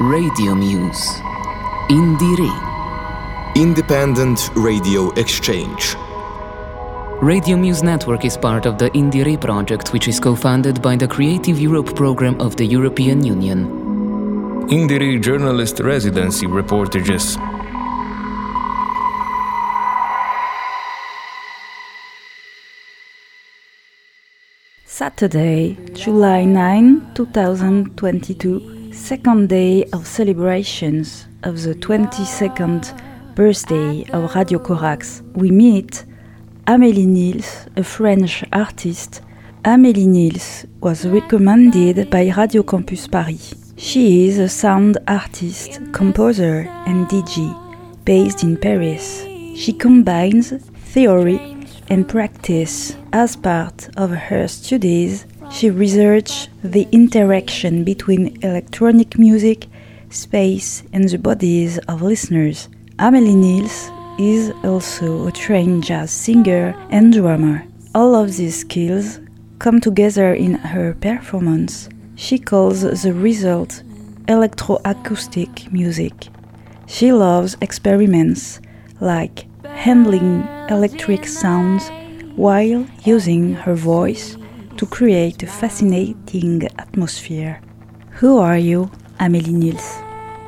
Radio Muse. INDIERE. Independent Radio Exchange. Radio Muse Network is part of the INDIERE project, which is co funded by the Creative Europe program of the European Union. INDIERE Journalist Residency Reportages. Saturday, July 9, 2022, second day of celebrations of the 22nd birthday of Radio Corax. We meet Amélie Nilles, a French artist. Amélie Nilles was recommended by Radio Campus Paris. She is a sound artist, composer, and DJ based in Paris. She combines theory and practice. As part of her studies, she researched the interaction between electronic music, space, and the bodies of listeners. Amélie Nilles is also a trained jazz singer and drummer. All of these skills come together in her performance. She calls the result electroacoustic music. She loves experiments like handling electric sounds while using her voice to create a fascinating atmosphere. Who are you, Amélie Nilles?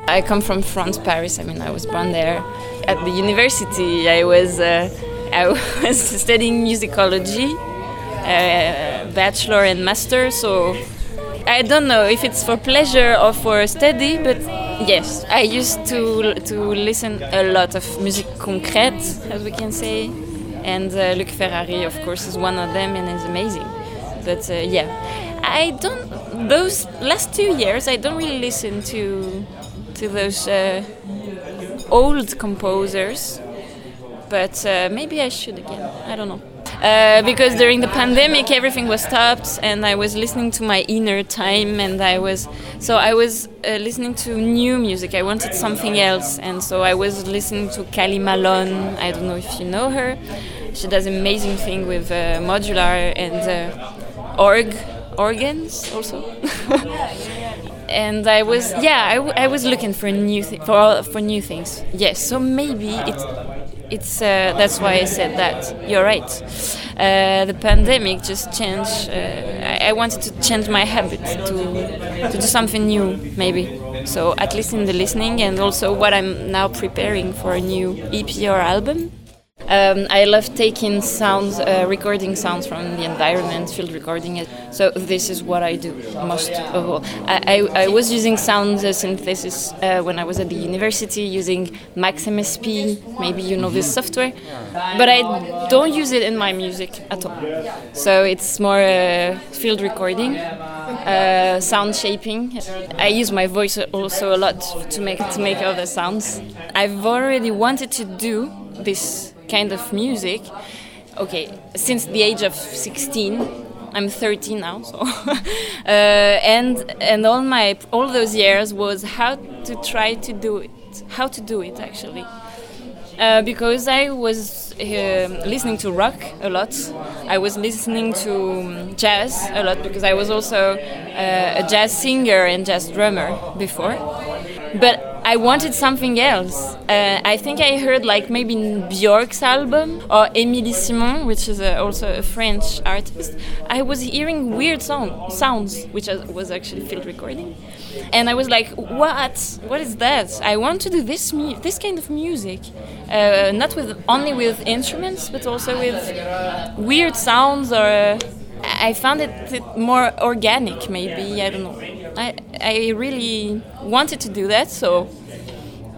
I come from France, Paris. I mean, I was born there. At the university, I was uh, I was studying musicology, uh, bachelor and master. So I don't know if it's for pleasure or for study, but yes, I used to to listen a lot of music concrète, as we can say, and uh, Luc Ferrari, of course, is one of them, and is amazing. But uh, yeah, I don't. Those last two years, I don't really listen to to those uh, old composers, but uh, maybe I should again. I don't know. Uh, because during the pandemic everything was stopped and i was listening to my inner time and i was so i was uh, listening to new music i wanted something else and so i was listening to Kali Malone i don't know if you know her she does amazing thing with uh, modular and uh, org organs also. And I was yeah I, w- I was looking for new thi- for for new things. Yes so maybe it's it's uh, that's why I said that. You're right. Uh, the pandemic just changed uh, I, I wanted to change my habit to to do something new maybe. So at least in the listening and also what I'm now preparing for a new EP or album um, I love taking sounds, uh, recording sounds from the environment, field recording it. So this is what I do most of all. I, I, I was using sound uh, synthesis uh, when I was at the university using Max MSP. Maybe you know this software, but I don't use it in my music at all. So it's more uh, field recording. Uh, sound shaping. I use my voice also a lot to make to make other sounds. I've already wanted to do this kind of music. Okay, since the age of 16, I'm 13 now, so uh, and and all my all those years was how to try to do it, how to do it actually. Uh, because I was uh, listening to rock a lot. I was listening to um, jazz a lot because I was also uh, a jazz singer and jazz drummer before. But I wanted something else. Uh, I think I heard like maybe Björk's album or Émilie Simon, which is a, also a French artist. I was hearing weird song, sounds, which was actually field recording, and I was like, "What? What is that? I want to do this this kind of music, uh, not with only with instruments, but also with weird sounds or." Uh, I found it more organic, maybe. I don't know. I, I really wanted to do that, so.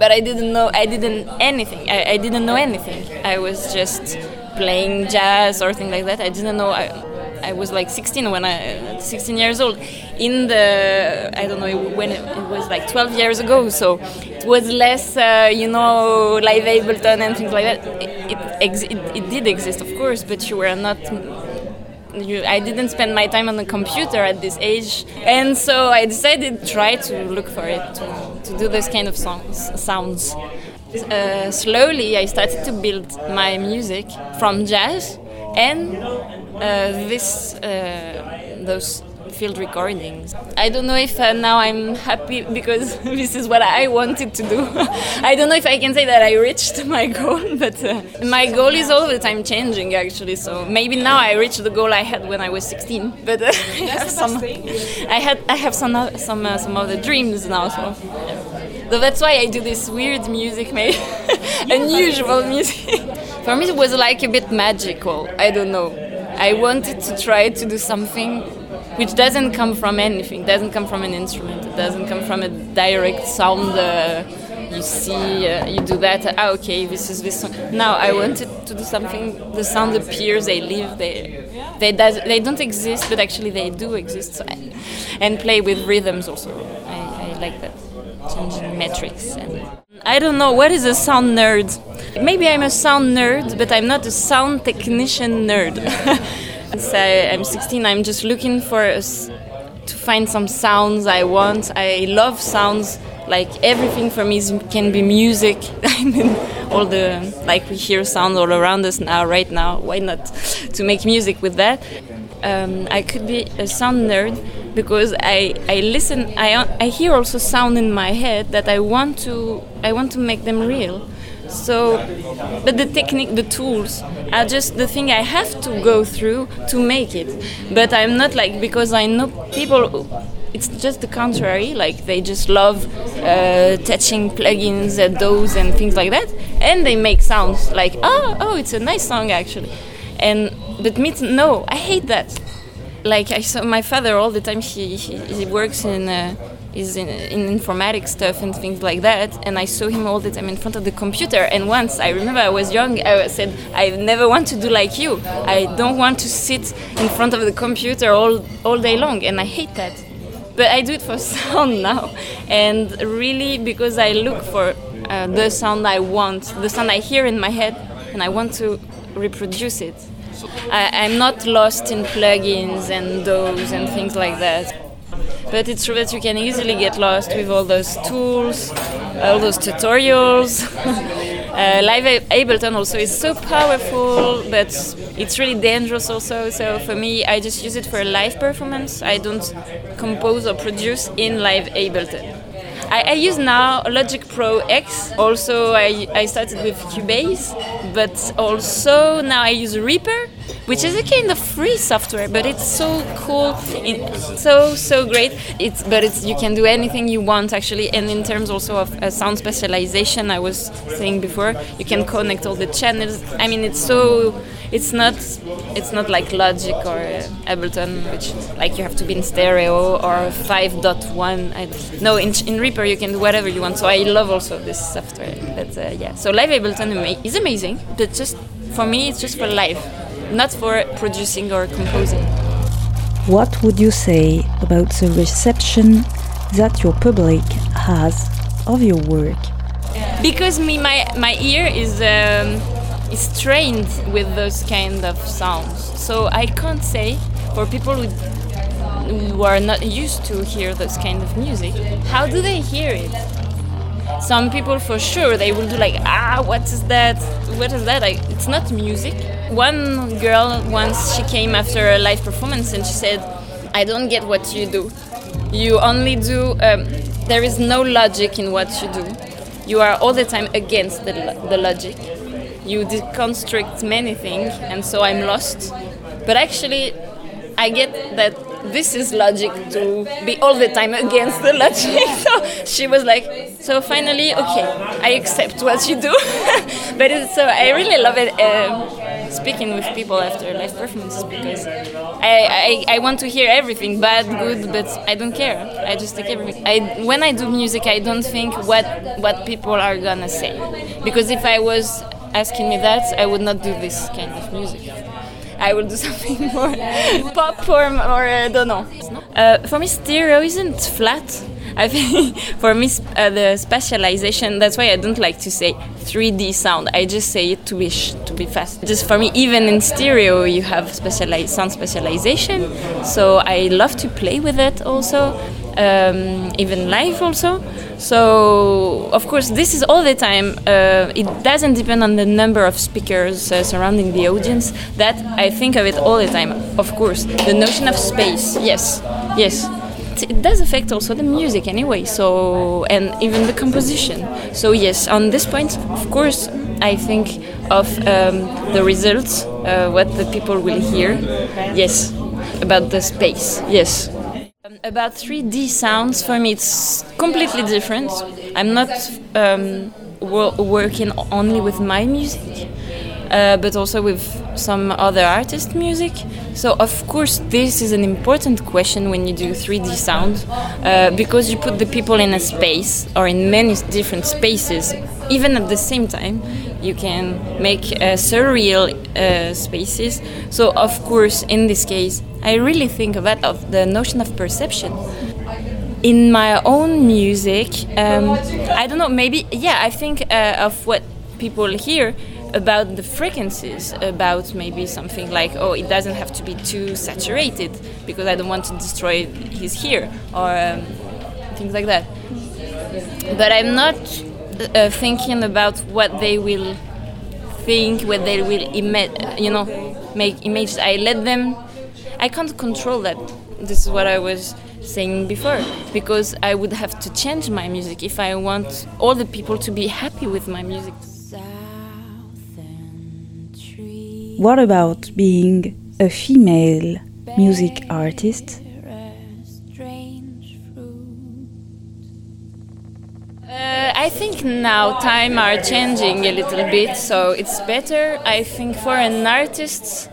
But I didn't know, I didn't anything. I, I didn't know anything. I was just playing jazz or things like that. I didn't know. I, I was like 16 when I, 16 years old. In the, I don't know when it, it was like 12 years ago, so it was less, uh, you know, Live Ableton and things like that. It, it, it, it did exist, of course, but you were not you, I didn't spend my time on the computer at this age, and so I decided to try to look for it to, to do this kind of songs, sounds. Uh, slowly, I started to build my music from jazz and uh, this uh, those field recordings. I don't know if uh, now I'm happy because this is what I wanted to do. I don't know if I can say that I reached my goal, but uh, my goal is all the time changing actually. So maybe now I reached the goal I had when I was 16. But uh, I have some, I had I have some some uh, some other dreams now. So. So that's why I do this weird music, maybe unusual music. For me, it was like a bit magical. I don't know. I wanted to try to do something which doesn't come from anything, doesn't come from an instrument, it doesn't come from a direct sound. Uh, you see, uh, you do that. Ah, okay, this is this song. Now I wanted to do something. The sound appears, they live, they they does, they don't exist, but actually they do exist. So I, and play with rhythms also. I, I like that changing metrics and I don't know what is a sound nerd. Maybe I'm a sound nerd, but I'm not a sound technician nerd. I'm 16. I'm just looking for a, to find some sounds I want. I love sounds. Like everything for me is, can be music. I mean, all the like we hear sounds all around us now, right now. Why not to make music with that? Um, I could be a sound nerd because I, I listen I, I hear also sound in my head that I want to I want to make them real so but the technique the tools are just the thing I have to go through to make it but I'm not like because I know people it's just the contrary like they just love uh, touching plugins at those and things like that and they make sounds like oh oh it's a nice song actually and but me no I hate that like I saw my father all the time. He he, he works in. Uh, is in, in informatics stuff and things like that and i saw him all the time in front of the computer and once i remember i was young i said i never want to do like you. I don't want to sit in front of the computer all, all day long and i hate that. But i do it for sound now and really because i look for uh, the sound i want the sound i hear in my head and i want to reproduce it. I, am not lost in plugins and those and things like that. But it's true that you can easily get lost with all those tools, all those tutorials. uh, Live Ableton also is so powerful, but it's really dangerous also. So for me, I just use it for a live performance. I don't compose or produce in Live Ableton. I, I, use now Logic Pro X. Also, I, I started with Cubase, but also now I use Reaper which is a kind of free software, but it's so cool, so so great. It's but it's you can do anything you want actually, and in terms also of uh, sound spatialization, I was saying before, you can connect all the channels. I mean, it's so it's not it's not like Logic or uh, Ableton, which like you have to be in stereo or 5.1. no, in, in Reaper you can do whatever you want. So I love also this software. But uh, yeah, so Live Ableton is amazing, but just for me it's just for live not for producing or composing. What would you say about the reception that your public has of your work? Because me, my, my ear is, um, is trained with those kind of sounds. So I can't say for people who, who are not used to hear those kind of music, how do they hear it? Some people for sure they will do like ah what is that what is that like, it's not music one girl once she came after a live performance and she said, "I don't get what you do. You only do. Um, there is no logic in what you do. You are all the time against the, the logic. You deconstruct many things, and so I'm lost. But actually, I get that this is logic to be all the time against the logic. so she was like, so finally, okay, I accept what you do. but so I really love it. Uh, speaking with people after live performances because I, I, I want to hear everything bad good but I don't care. I just take everything. I when I do music I don't think what what people are gonna say. Because if I was asking me that I would not do this kind of music. I will do something more pop or, or I don't know. Uh, for me stereo isn't flat I think for me, uh, the spatialization. That's why I don't like to say 3D sound. I just say it to be to be fast. Just for me, even in stereo, you have spatialized sound spatialization. So I love to play with it also. um, even live also. So of course this is all the time. Uh, it doesn't depend on the number of speakers uh, surrounding the audience. That I think of it all the time. Of course, the notion of space. Yes, yes. It does affect also the music anyway. So and even the composition. So yes, on this point, of course, I think of um, the results, uh, what the people will hear. Yes, about the space. Yes. Um, about 3D sounds, for me, it's completely different. I'm not um, wo working only with my music, uh, but also with some other artist music. So of course this is an important question when you do 3D sound uh, because you put the people in a space or in many different spaces even at the same time you can make uh, surreal uh, spaces so of course in this case I really think of that of the notion of perception in my own music um, I don't know maybe yeah I think uh, of what people hear about the frequencies, about maybe something like, oh, it doesn't have to be too saturated because I don't want to destroy his ear, or um, things like that. But I'm not uh, thinking about what they will think, what they will ima- you know, make images. I let them. I can't control that. This is what I was saying before because I would have to change my music if I want all the people to be happy with my music. What about being a female music artist? Uh, I think now time are changing a little bit, so it's better. I think for an artist,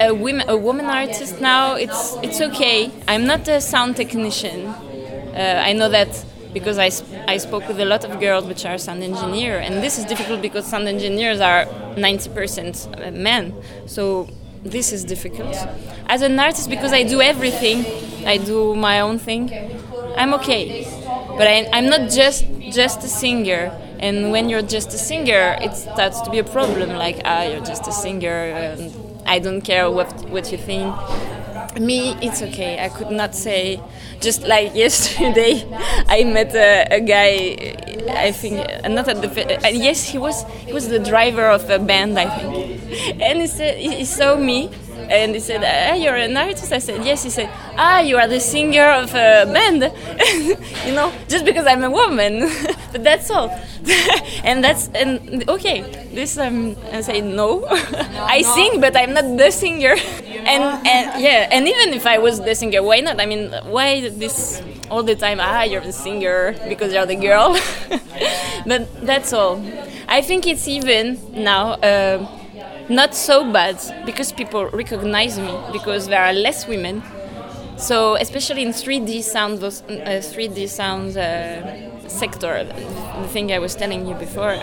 a woman, a woman artist now, it's it's okay. I'm not a sound technician. Uh, I know that because I, I spoke with a lot of girls which are sound engineer and this is difficult because sound engineers are 90% men. So this is difficult. As an artist because i do everything i do my own thing i'm okay. But I, i'm not just just a singer. And when you're just a singer it starts to be a problem. Like ah you're just a singer and i don't care what what you think me it's okay i could not say just like yesterday i met a, a guy i think uh, not at the uh, yes he was he was the driver of a band i think and he said he saw me and he said, ah, "You're an artist." I said, "Yes." He said, "Ah, you are the singer of a band." you know, just because I'm a woman, but that's all. and that's and okay. This um, I say no. I sing, but I'm not the singer. And and yeah, and even if I was the singer, why not? I mean, why this all the time? Ah, you're the singer because you're the girl. but that's all. I think it's even now. Uh, not so bad because people recognize me because there are less women. So especially in 3D sound, uh, 3D sound uh, sector, the thing I was telling you before,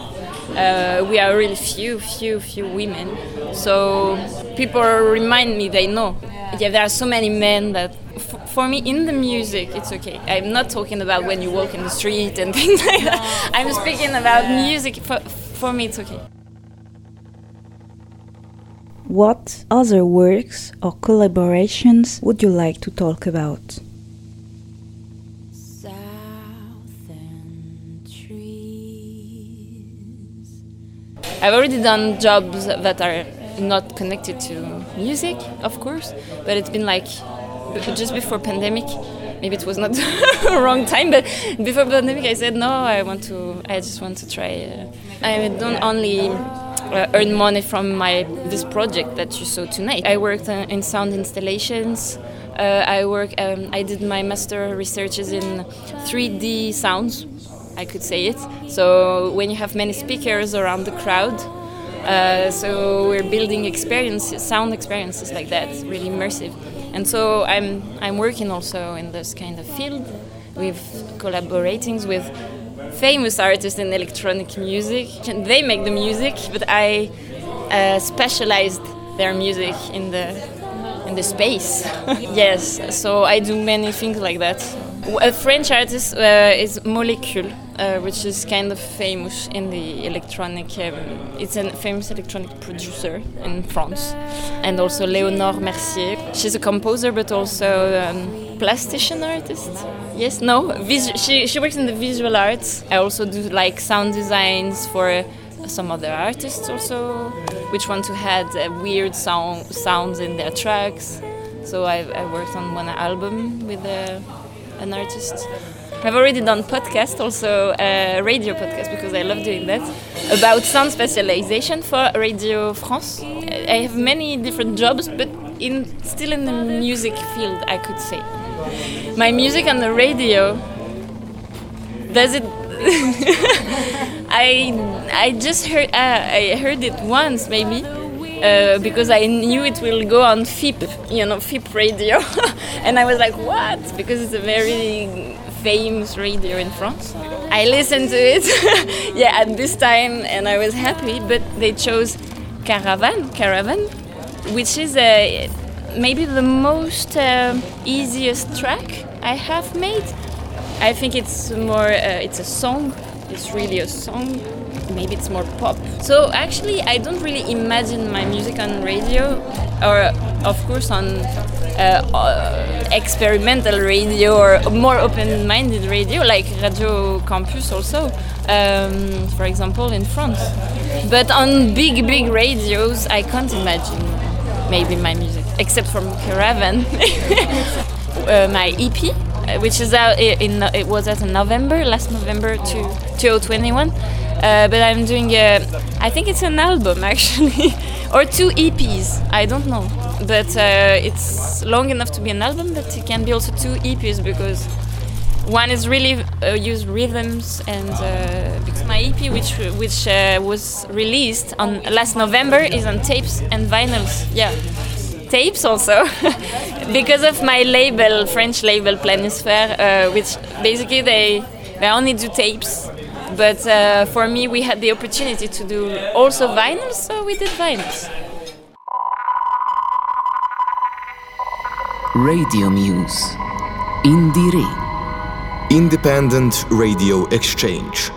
uh, we are really few, few, few women. So people remind me they know. Yeah, there are so many men that for me in the music it's okay. I'm not talking about when you walk in the street and things like that. I'm speaking about music. For, for me it's okay. What other works or collaborations would you like to talk about? I've already done jobs that are not connected to music, of course, but it's been like just before pandemic. Maybe it was not the wrong time, but before pandemic, I said no. I want to. I just want to try. Uh, I don't only uh, earn money from my this project that you saw tonight. I worked uh, in sound installations. Uh, I work. Um, I did my master researches in 3D sounds. I could say it. So when you have many speakers around the crowd, uh, so we're building experiences, sound experiences like that, really immersive. And so I'm I'm working also in this kind of field with collaborating with famous artists in electronic music. They make the music, but I uh, spatialized their music in the in the space. yes, so I do many things like that. A French artist uh, is Molecule, uh, which is kind of famous in the electronic. Um, it's a famous electronic producer in France, and also Léonore Mercier. she's a composer but also um, plastician artist. Yes, no, she she works in the visual arts. I also do like sound designs for some other artists also, which want to add uh, weird sound sounds in their tracks. So I, I worked on one album with uh, an artist. I've already done podcast, also a radio podcast because I love doing that about sound spatialization for Radio France. I have many different jobs, but in still in the music field, I could say. My music on the radio does it. I I just heard uh, I heard it once maybe. Uh, because I knew it will go on FIP, you know, FIP radio, and I was like, "What?" Because it's a very famous radio in France. I listened to it, yeah, at this time, and I was happy. But they chose Caravan, Caravan, which is a, maybe the most uh, easiest track I have made. I think it's more, uh, it's a song. It's really a song. Maybe it's more pop. So actually, I don't really imagine my music on radio, or of course on uh, uh, experimental radio or more open-minded radio, like Radio Campus also, um, for example, in France. But on big, big radios, I can't imagine maybe my music, except from Caravan, uh, my EP, uh, which is out in, it was out in November, last November to 2021. Uh, but I'm doing a, I think it's an album actually, or two EPs. I don't know, but uh, it's long enough to be an album, but it can be also two EPs because one is really uh, use rhythms and uh, because my EP, which which uh, was released on last November, is on tapes and vinyls. Yeah, tapes also. Because of my label, French label Planisphère, uh, which basically they they only do tapes but uh, for me, we had the opportunity to do also vinyls, so we did vinyls. Radio Muse. INDIERE. Independent Radio Exchange.